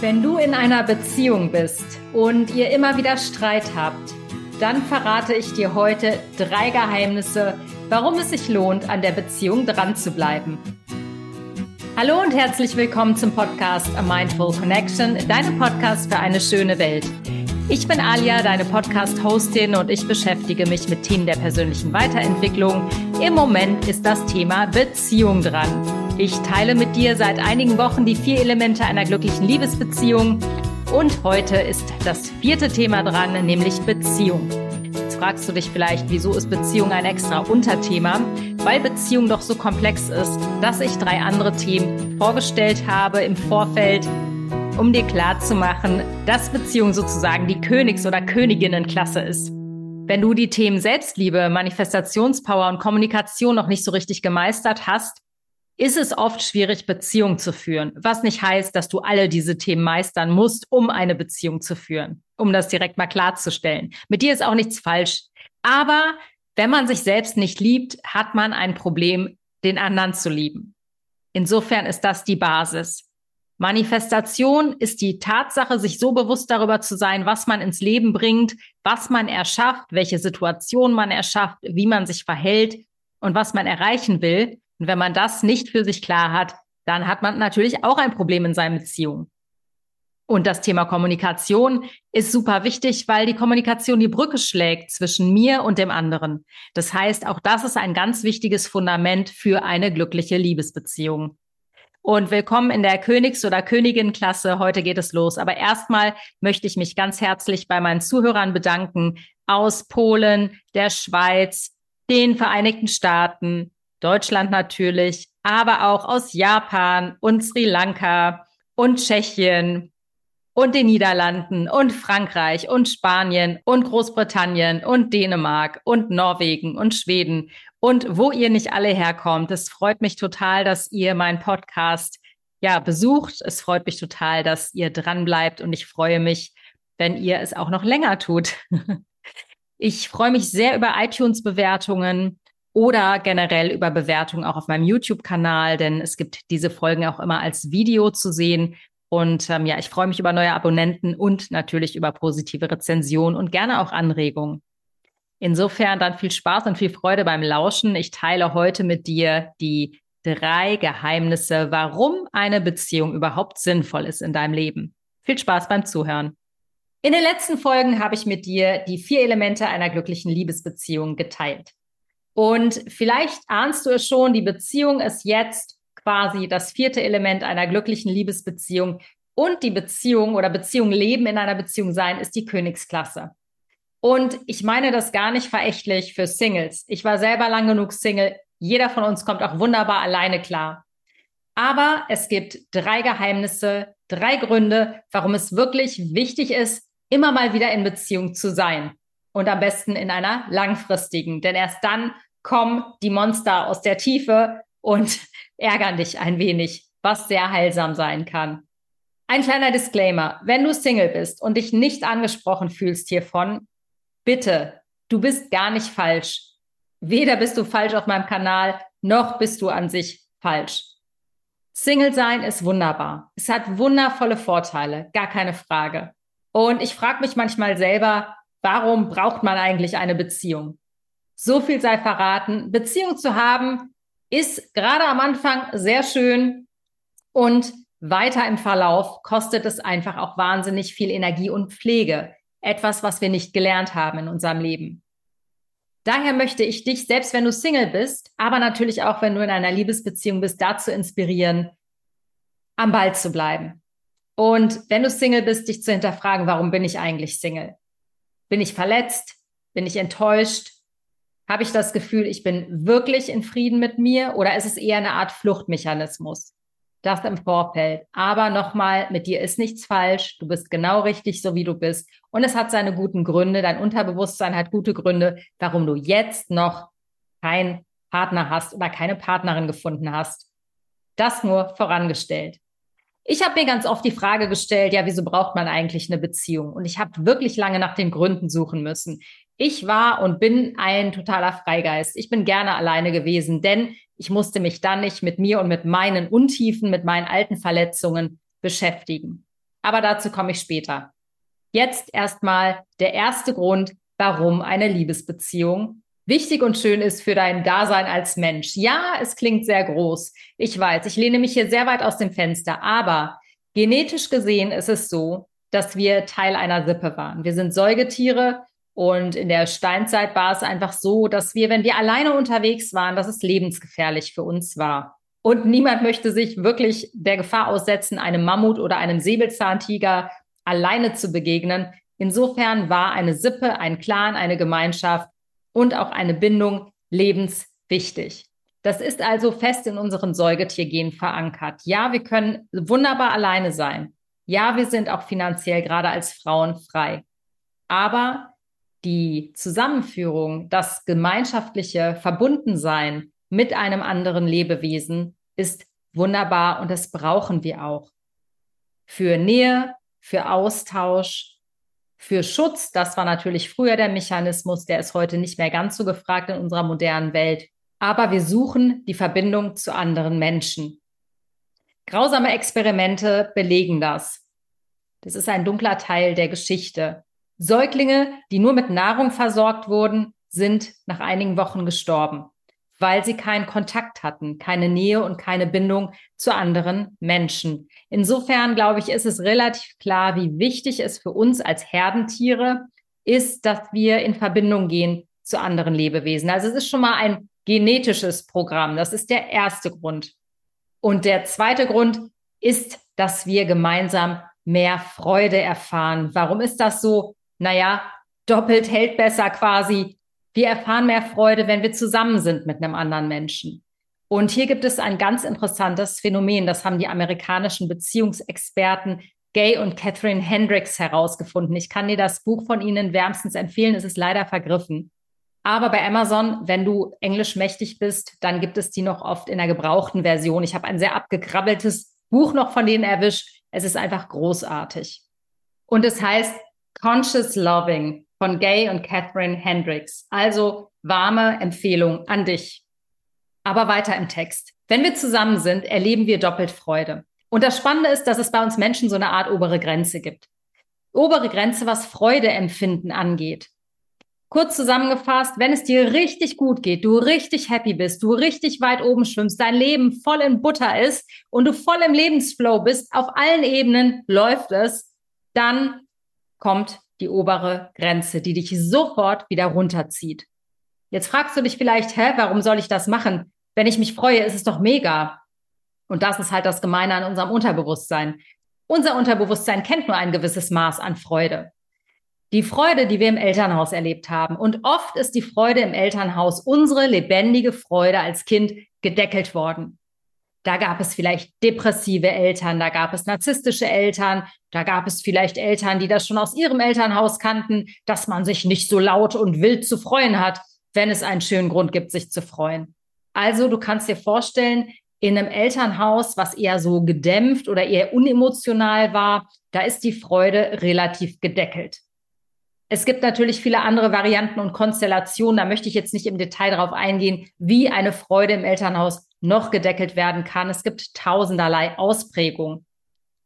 Wenn du in einer Beziehung bist und ihr immer wieder Streit habt, dann verrate ich dir heute drei Geheimnisse, warum es sich lohnt, an der Beziehung dran zu bleiben. Hallo und herzlich willkommen zum Podcast A Mindful Connection, deinem Podcast für eine schöne Welt. Ich bin Alia, deine Podcast-Hostin und ich beschäftige mich mit Themen der persönlichen Weiterentwicklung. Im Moment ist das Thema Beziehung dran. Ich teile mit dir seit einigen Wochen die vier Elemente einer glücklichen Liebesbeziehung und heute ist das vierte Thema dran, nämlich Beziehung. Jetzt fragst du dich vielleicht, wieso ist Beziehung ein extra Unterthema? Weil Beziehung doch so komplex ist, dass ich drei andere Themen vorgestellt habe im Vorfeld, um dir klarzumachen, dass Beziehung sozusagen die Königs- oder Königinnenklasse ist. Wenn du die Themen Selbstliebe, Manifestationspower und Kommunikation noch nicht so richtig gemeistert hast, ist es oft schwierig, Beziehungen zu führen. Was nicht heißt, dass du alle diese Themen meistern musst, um eine Beziehung zu führen, um das direkt mal klarzustellen. Mit dir ist auch nichts falsch. Aber wenn man sich selbst nicht liebt, hat man ein Problem, den anderen zu lieben. Insofern ist das die Basis. Manifestation ist die Tatsache, sich so bewusst darüber zu sein, was man ins Leben bringt, was man erschafft, welche Situation man erschafft, wie man sich verhält und was man erreichen will. Und wenn man das nicht für sich klar hat, dann hat man natürlich auch ein Problem in seinen Beziehungen. Und das Thema Kommunikation ist super wichtig, weil die Kommunikation die Brücke schlägt zwischen mir und dem anderen. Das heißt, auch das ist ein ganz wichtiges Fundament für eine glückliche Liebesbeziehung. Und willkommen in der Königs- oder Königin-Klasse. Heute geht es los. Aber erstmal möchte ich mich ganz herzlich bei meinen Zuhörern bedanken aus Polen, der Schweiz, den Vereinigten Staaten, Deutschland natürlich, aber auch aus Japan und Sri Lanka und Tschechien und den Niederlanden und Frankreich und Spanien und Großbritannien und Dänemark und Norwegen und Schweden und wo ihr nicht alle herkommt. Es freut mich total, dass ihr meinen Podcast ja besucht. Es freut mich total, dass ihr dran bleibt und ich freue mich, wenn ihr es auch noch länger tut. Ich freue mich sehr über iTunes-Bewertungen oder generell über Bewertungen auch auf meinem YouTube-Kanal, denn es gibt diese Folgen auch immer als Video zu sehen. Und ähm, ja, ich freue mich über neue Abonnenten und natürlich über positive Rezensionen und gerne auch Anregungen. Insofern dann viel Spaß und viel Freude beim Lauschen. Ich teile heute mit dir die drei Geheimnisse, warum eine Beziehung überhaupt sinnvoll ist in deinem Leben. Viel Spaß beim Zuhören. In den letzten Folgen habe ich mit dir die vier Elemente einer glücklichen Liebesbeziehung geteilt. Und vielleicht ahnst du es schon, die Beziehung ist jetzt quasi das vierte Element einer glücklichen Liebesbeziehung. Und die Beziehung oder Beziehung leben in einer Beziehung sein ist die Königsklasse. Und ich meine das gar nicht verächtlich für Singles. Ich war selber lang genug Single. Jeder von uns kommt auch wunderbar alleine klar. Aber es gibt drei Geheimnisse, drei Gründe, warum es wirklich wichtig ist, immer mal wieder in Beziehung zu sein. Und am besten in einer langfristigen. Denn erst dann kommen die Monster aus der Tiefe und ärgern dich ein wenig, was sehr heilsam sein kann. Ein kleiner Disclaimer. Wenn du Single bist und dich nicht angesprochen fühlst hiervon, bitte, du bist gar nicht falsch. Weder bist du falsch auf meinem Kanal, noch bist du an sich falsch. Single sein ist wunderbar. Es hat wundervolle Vorteile, gar keine Frage. Und ich frage mich manchmal selber, warum braucht man eigentlich eine Beziehung? So viel sei verraten. Beziehung zu haben ist gerade am Anfang sehr schön und weiter im Verlauf kostet es einfach auch wahnsinnig viel Energie und Pflege. Etwas, was wir nicht gelernt haben in unserem Leben. Daher möchte ich dich, selbst wenn du Single bist, aber natürlich auch, wenn du in einer Liebesbeziehung bist, dazu inspirieren, am Ball zu bleiben. Und wenn du Single bist, dich zu hinterfragen, warum bin ich eigentlich Single? Bin ich verletzt? Bin ich enttäuscht? Habe ich das Gefühl, ich bin wirklich in Frieden mit mir oder ist es eher eine Art Fluchtmechanismus? Das im Vorfeld. Aber nochmal, mit dir ist nichts falsch. Du bist genau richtig, so wie du bist. Und es hat seine guten Gründe. Dein Unterbewusstsein hat gute Gründe, warum du jetzt noch keinen Partner hast oder keine Partnerin gefunden hast. Das nur vorangestellt. Ich habe mir ganz oft die Frage gestellt, ja, wieso braucht man eigentlich eine Beziehung? Und ich habe wirklich lange nach den Gründen suchen müssen. Ich war und bin ein totaler Freigeist. Ich bin gerne alleine gewesen, denn ich musste mich dann nicht mit mir und mit meinen Untiefen, mit meinen alten Verletzungen beschäftigen. Aber dazu komme ich später. Jetzt erstmal der erste Grund, warum eine Liebesbeziehung wichtig und schön ist für dein Dasein als Mensch. Ja, es klingt sehr groß. Ich weiß, ich lehne mich hier sehr weit aus dem Fenster, aber genetisch gesehen ist es so, dass wir Teil einer Sippe waren. Wir sind Säugetiere und in der Steinzeit war es einfach so, dass wir, wenn wir alleine unterwegs waren, dass es lebensgefährlich für uns war. Und niemand möchte sich wirklich der Gefahr aussetzen, einem Mammut oder einem Säbelzahntiger alleine zu begegnen. Insofern war eine Sippe, ein Clan, eine Gemeinschaft und auch eine Bindung lebenswichtig. Das ist also fest in unseren Säugetiergenen verankert. Ja, wir können wunderbar alleine sein. Ja, wir sind auch finanziell gerade als Frauen frei. Aber die Zusammenführung, das gemeinschaftliche Verbundensein mit einem anderen Lebewesen ist wunderbar und das brauchen wir auch. Für Nähe, für Austausch, für Schutz, das war natürlich früher der Mechanismus, der ist heute nicht mehr ganz so gefragt in unserer modernen Welt. Aber wir suchen die Verbindung zu anderen Menschen. Grausame Experimente belegen das. Das ist ein dunkler Teil der Geschichte. Säuglinge, die nur mit Nahrung versorgt wurden, sind nach einigen Wochen gestorben, weil sie keinen Kontakt hatten, keine Nähe und keine Bindung zu anderen Menschen. Insofern, glaube ich, ist es relativ klar, wie wichtig es für uns als Herdentiere ist, dass wir in Verbindung gehen zu anderen Lebewesen. Also es ist schon mal ein genetisches Programm. Das ist der erste Grund. Und der zweite Grund ist, dass wir gemeinsam mehr Freude erfahren. Warum ist das so? Naja, doppelt hält besser quasi. Wir erfahren mehr Freude, wenn wir zusammen sind mit einem anderen Menschen. Und hier gibt es ein ganz interessantes Phänomen, das haben die amerikanischen Beziehungsexperten Gay und Catherine Hendricks herausgefunden. Ich kann dir das Buch von ihnen wärmstens empfehlen, es ist leider vergriffen. Aber bei Amazon, wenn du Englisch mächtig bist, dann gibt es die noch oft in der gebrauchten Version. Ich habe ein sehr abgekrabbeltes Buch noch von denen erwischt. Es ist einfach großartig. Und es heißt Conscious Loving von Gay und Catherine Hendricks. Also warme Empfehlung an dich. Aber weiter im Text. Wenn wir zusammen sind, erleben wir doppelt Freude. Und das Spannende ist, dass es bei uns Menschen so eine Art obere Grenze gibt. Obere Grenze, was Freudeempfinden angeht. Kurz zusammengefasst, wenn es dir richtig gut geht, du richtig happy bist, du richtig weit oben schwimmst, dein Leben voll in Butter ist und du voll im Lebensflow bist, auf allen Ebenen läuft es, dann kommt die obere Grenze, die dich sofort wieder runterzieht. Jetzt fragst du dich vielleicht, hä, warum soll ich das machen? Wenn ich mich freue, ist es doch mega. Und das ist halt das Gemeine an unserem Unterbewusstsein. Unser Unterbewusstsein kennt nur ein gewisses Maß an Freude. Die Freude, die wir im Elternhaus erlebt haben. Und oft ist die Freude im Elternhaus, unsere lebendige Freude als Kind, gedeckelt worden. Da gab es vielleicht depressive Eltern, da gab es narzisstische Eltern, da gab es vielleicht Eltern, die das schon aus ihrem Elternhaus kannten, dass man sich nicht so laut und wild zu freuen hat, wenn es einen schönen Grund gibt, sich zu freuen. Also du kannst dir vorstellen, in einem Elternhaus, was eher so gedämpft oder eher unemotional war, da ist die Freude relativ gedeckelt. Es gibt natürlich viele andere Varianten und Konstellationen. Da möchte ich jetzt nicht im Detail darauf eingehen, wie eine Freude im Elternhaus noch gedeckelt werden kann. Es gibt tausenderlei Ausprägungen.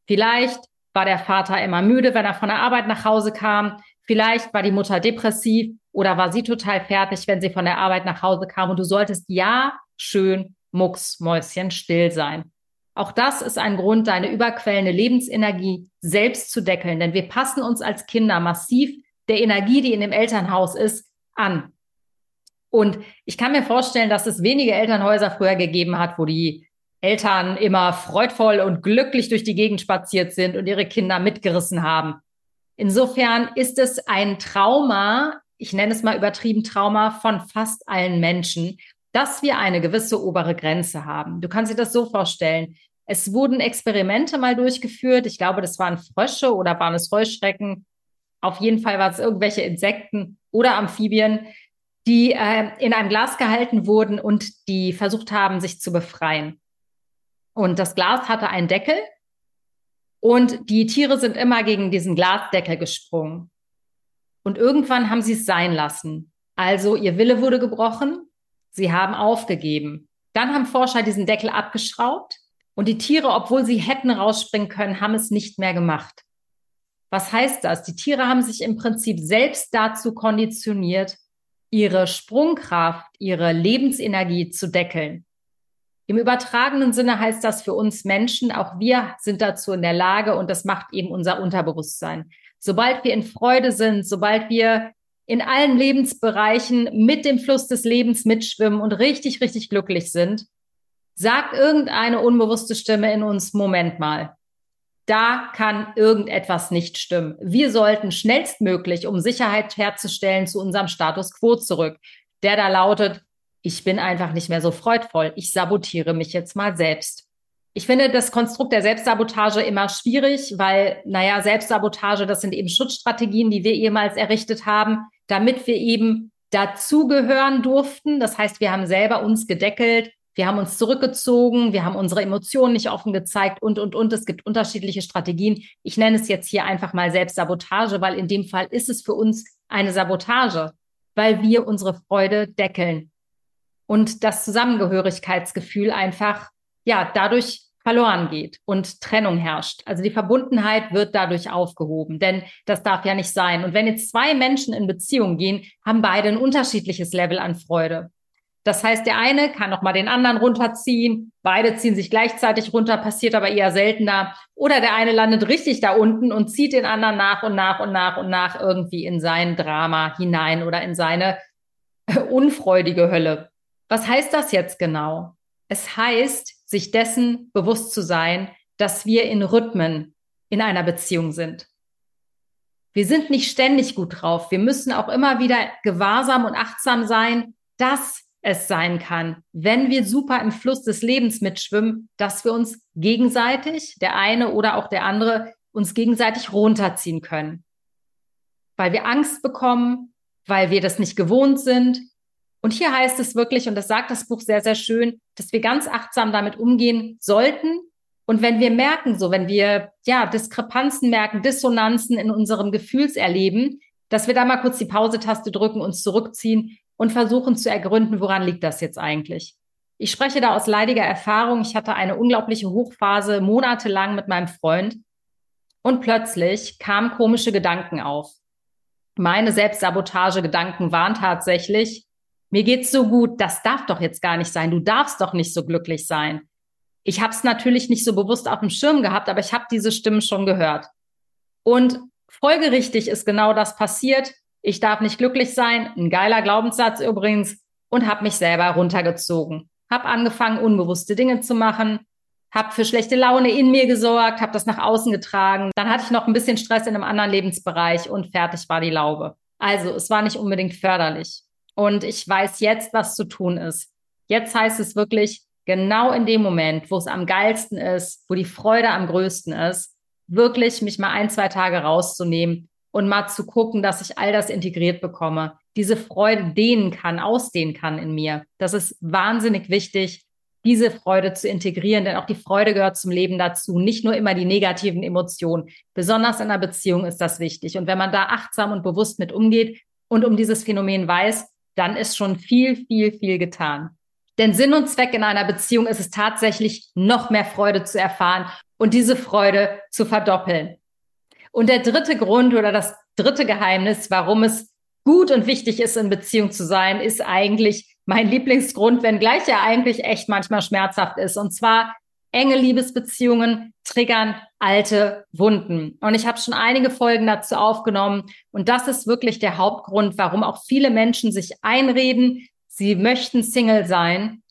Vielleicht war der Vater immer müde, wenn er von der Arbeit nach Hause kam. Vielleicht war die Mutter depressiv oder war sie total fertig, wenn sie von der Arbeit nach Hause kam. Und du solltest ja schön mucksmäuschen still sein. Auch das ist ein Grund, deine überquellende Lebensenergie selbst zu deckeln. Denn wir passen uns als Kinder massiv der Energie, die in dem Elternhaus ist, an. Und ich kann mir vorstellen, dass es wenige Elternhäuser früher gegeben hat, wo die Eltern immer freudvoll und glücklich durch die Gegend spaziert sind und ihre Kinder mitgerissen haben. Insofern ist es ein Trauma, ich nenne es mal übertrieben Trauma von fast allen Menschen, dass wir eine gewisse obere Grenze haben. Du kannst dir das so vorstellen. Es wurden Experimente mal durchgeführt. Ich glaube, das waren Frösche oder waren es Heuschrecken. Auf jeden Fall waren es irgendwelche Insekten oder Amphibien, die äh, in einem Glas gehalten wurden und die versucht haben, sich zu befreien. Und das Glas hatte einen Deckel und die Tiere sind immer gegen diesen Glasdeckel gesprungen. Und irgendwann haben sie es sein lassen. Also ihr Wille wurde gebrochen, sie haben aufgegeben. Dann haben Forscher diesen Deckel abgeschraubt Und die Tiere, obwohl sie hätten rausspringen können, haben es nicht mehr gemacht. Was heißt das? Die Tiere haben sich im Prinzip selbst dazu konditioniert, ihre Sprungkraft, ihre Lebensenergie zu deckeln. Im übertragenen Sinne heißt das für uns Menschen, auch wir sind dazu in der Lage und das macht eben unser Unterbewusstsein. Sobald wir in Freude sind, sobald wir in allen Lebensbereichen mit dem Fluss des Lebens mitschwimmen und richtig, richtig glücklich sind, sagt irgendeine unbewusste Stimme in uns, Moment mal, da kann irgendetwas nicht stimmen. Wir sollten schnellstmöglich, um Sicherheit herzustellen, zu unserem Status quo zurück, der da lautet, ich bin einfach nicht mehr so freudvoll. Ich sabotiere mich jetzt mal selbst. Ich finde das Konstrukt der Selbstsabotage immer schwierig, weil, naja, Selbstsabotage, das sind eben Schutzstrategien, die wir ehemals errichtet haben, damit wir eben dazugehören durften. Das heißt, wir haben selber uns gedeckelt, wir haben uns zurückgezogen, wir haben unsere Emotionen nicht offen gezeigt und, und, und. Es gibt unterschiedliche Strategien. Ich nenne es jetzt hier einfach mal Selbstsabotage, weil in dem Fall ist es für uns eine Sabotage, weil wir unsere Freude deckeln und das Zusammengehörigkeitsgefühl einfach, ja, dadurch verloren geht und Trennung herrscht. Also die Verbundenheit wird dadurch aufgehoben, denn das darf ja nicht sein. Und wenn jetzt zwei Menschen in Beziehung gehen, haben beide ein unterschiedliches Level an Freude. Das heißt, der eine kann noch mal den anderen runterziehen, beide ziehen sich gleichzeitig runter, passiert aber eher seltener. Oder der eine landet richtig da unten und zieht den anderen nach und nach und nach und nach irgendwie in sein Drama hinein oder in seine unfreudige Hölle. Was heißt das jetzt genau? Es heißt, sich dessen bewusst zu sein, dass wir in Rhythmen in einer Beziehung sind. Wir sind nicht ständig gut drauf. Wir müssen auch immer wieder gewahrsam und achtsam sein, dass es sein kann, wenn wir super im Fluss des Lebens mitschwimmen, dass wir uns gegenseitig, der eine oder auch der andere, uns gegenseitig runterziehen können. Weil wir Angst bekommen, weil wir das nicht gewohnt sind. Und hier heißt es wirklich, und das sagt das Buch sehr, sehr schön, dass wir ganz achtsam damit umgehen sollten. Und wenn wir merken, so, wenn wir, ja, Diskrepanzen merken, Dissonanzen in unserem Gefühlserleben, dass wir da mal kurz die Pause-Taste drücken, uns zurückziehen und versuchen zu ergründen, woran liegt das jetzt eigentlich. Ich spreche da aus leidiger Erfahrung. Ich hatte eine unglaubliche Hochphase monatelang mit meinem Freund und plötzlich kamen komische Gedanken auf. Meine Selbstsabotage-Gedanken waren tatsächlich, mir geht's so gut, das darf doch jetzt gar nicht sein. Du darfst doch nicht so glücklich sein. Ich habe es natürlich nicht so bewusst auf dem Schirm gehabt, aber ich habe diese Stimmen schon gehört. Und folgerichtig ist genau das passiert ich darf nicht glücklich sein, ein geiler Glaubenssatz übrigens, und habe mich selber runtergezogen. Hab angefangen, unbewusste Dinge zu machen, hab für schlechte Laune in mir gesorgt, hab das nach außen getragen. Dann hatte ich noch ein bisschen Stress in einem anderen Lebensbereich und fertig war die Laube. Also es war nicht unbedingt förderlich. Und ich weiß jetzt, was zu tun ist. Jetzt heißt es wirklich, genau in dem Moment, wo es am geilsten ist, wo die Freude am größten ist, wirklich mich mal ein, zwei Tage rauszunehmen und mal zu gucken, dass ich all das integriert bekomme, diese Freude dehnen kann, ausdehnen kann in mir. Das ist wahnsinnig wichtig, diese Freude zu integrieren, denn auch die Freude gehört zum Leben dazu, nicht nur immer die negativen Emotionen. Besonders in einer Beziehung ist das wichtig. Und wenn man da achtsam und bewusst mit umgeht und um dieses Phänomen weiß, dann ist schon viel, viel, viel getan. Denn Sinn und Zweck in einer Beziehung ist es tatsächlich, noch mehr Freude zu erfahren und diese Freude zu verdoppeln. Und der dritte Grund oder das dritte Geheimnis, warum es gut und wichtig ist, in Beziehung zu sein, ist eigentlich mein Lieblingsgrund, wenngleich er eigentlich echt manchmal schmerzhaft ist. Und zwar enge Liebesbeziehungen triggern alte Wunden. Und ich habe schon einige Folgen dazu aufgenommen. Und das ist wirklich der Hauptgrund, warum auch viele Menschen sich einreden, sie möchten Single sein.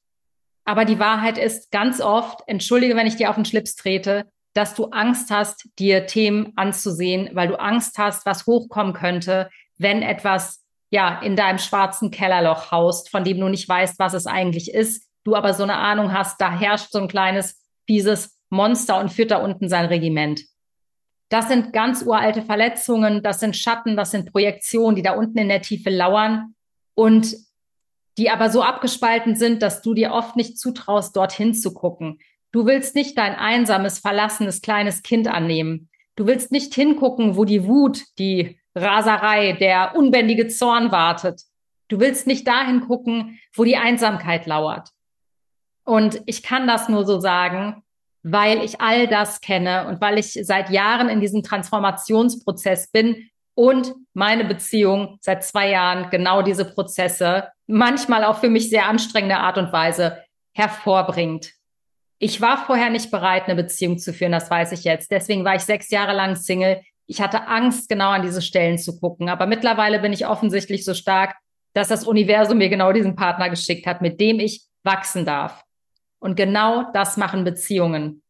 Aber die Wahrheit ist ganz oft, entschuldige, wenn ich dir auf den Schlips trete, dass du Angst hast, dir Themen anzusehen, weil du Angst hast, was hochkommen könnte, wenn etwas ja in deinem schwarzen Kellerloch haust, von dem du nicht weißt, was es eigentlich ist, du aber so eine Ahnung hast, da herrscht so ein kleines fieses Monster und führt da unten sein Regiment. Das sind ganz uralte Verletzungen, das sind Schatten, das sind Projektionen, die da unten in der Tiefe lauern und die aber so abgespalten sind, dass du dir oft nicht zutraust, dorthin zu gucken. Du willst nicht dein einsames, verlassenes kleines Kind annehmen. Du willst nicht hingucken, wo die Wut, die Raserei, der unbändige Zorn wartet. Du willst nicht dahin gucken, wo die Einsamkeit lauert. Und ich kann das nur so sagen. weil ich all das kenne und weil ich seit Jahren in diesem Transformationsprozess bin und meine Beziehung seit zwei Jahren genau diese Prozesse, manchmal auch für mich sehr anstrengende Art und Weise, hervorbringt. Ich war vorher nicht bereit, eine Beziehung zu führen, das weiß ich jetzt. Deswegen war ich sechs Jahre lang Single. Ich hatte Angst, genau an diese Stellen zu gucken. Aber mittlerweile bin ich offensichtlich so stark, dass das Universum mir genau diesen Partner geschickt hat, mit dem ich wachsen darf. Und genau das machen Beziehungen.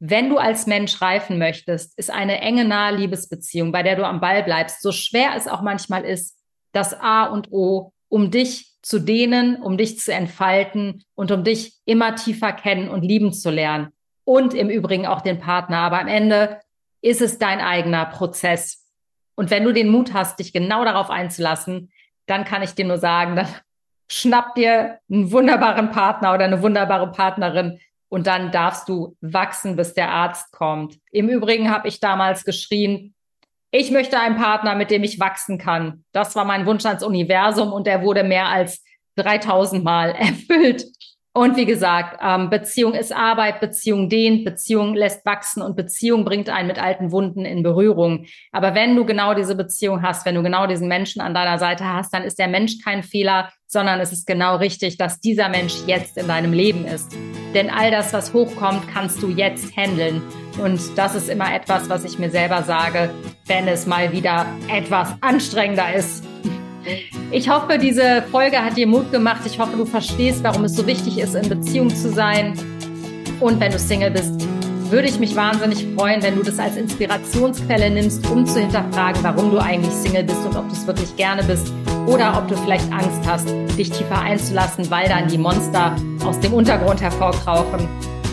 Wenn du als Mensch reifen möchtest, ist eine enge, nahe Liebesbeziehung, bei der du am Ball bleibst, so schwer es auch manchmal ist, das A und O, um dich zu dehnen, um dich zu entfalten und um dich immer tiefer kennen und lieben zu lernen. Und im Übrigen auch den Partner. Aber am Ende ist es dein eigener Prozess. Und wenn du den Mut hast, dich genau darauf einzulassen, dann kann ich dir nur sagen, dann schnapp dir einen wunderbaren Partner oder eine wunderbare Partnerin und dann darfst du wachsen, bis der Arzt kommt. Im Übrigen habe ich damals geschrien, ich möchte einen Partner, mit dem ich wachsen kann. Das war mein Wunsch ans Universum und der wurde mehr als 3000 Mal erfüllt. Und wie gesagt, ähm, Beziehung ist Arbeit, Beziehung dehnt, Beziehung lässt wachsen und Beziehung bringt einen mit alten Wunden in Berührung. Aber wenn du genau diese Beziehung hast, wenn du genau diesen Menschen an deiner Seite hast, dann ist der Mensch kein Fehler, sondern es ist genau richtig, dass dieser Mensch jetzt in deinem Leben ist. Denn all das, was hochkommt, kannst du jetzt handeln. Und das ist immer etwas, was ich mir selber sage, wenn es mal wieder etwas anstrengender ist. Ich hoffe, diese Folge hat dir Mut gemacht. Ich hoffe, du verstehst, warum es so wichtig ist, in Beziehung zu sein. Und wenn du Single bist, würde ich mich wahnsinnig freuen, wenn du das als Inspirationsquelle nimmst, um zu hinterfragen, warum du eigentlich Single bist und ob du es wirklich gerne bist oder ob du vielleicht Angst hast, dich tiefer einzulassen, weil dann die Monster aus dem Untergrund hervorkrauchen.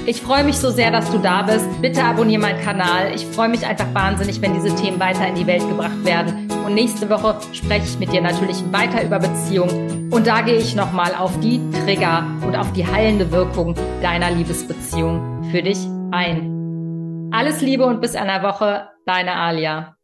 Ich freue mich so sehr, dass du da bist. Bitte abonniere meinen Kanal. Ich freue mich einfach wahnsinnig, wenn diese Themen weiter in die Welt gebracht werden. Und nächste Woche spreche ich mit dir natürlich weiter über Beziehungen. Und da gehe ich nochmal auf die Trigger und auf die heilende Wirkung deiner Liebesbeziehung für dich ein. Alles Liebe und bis einer Woche, deine Alia.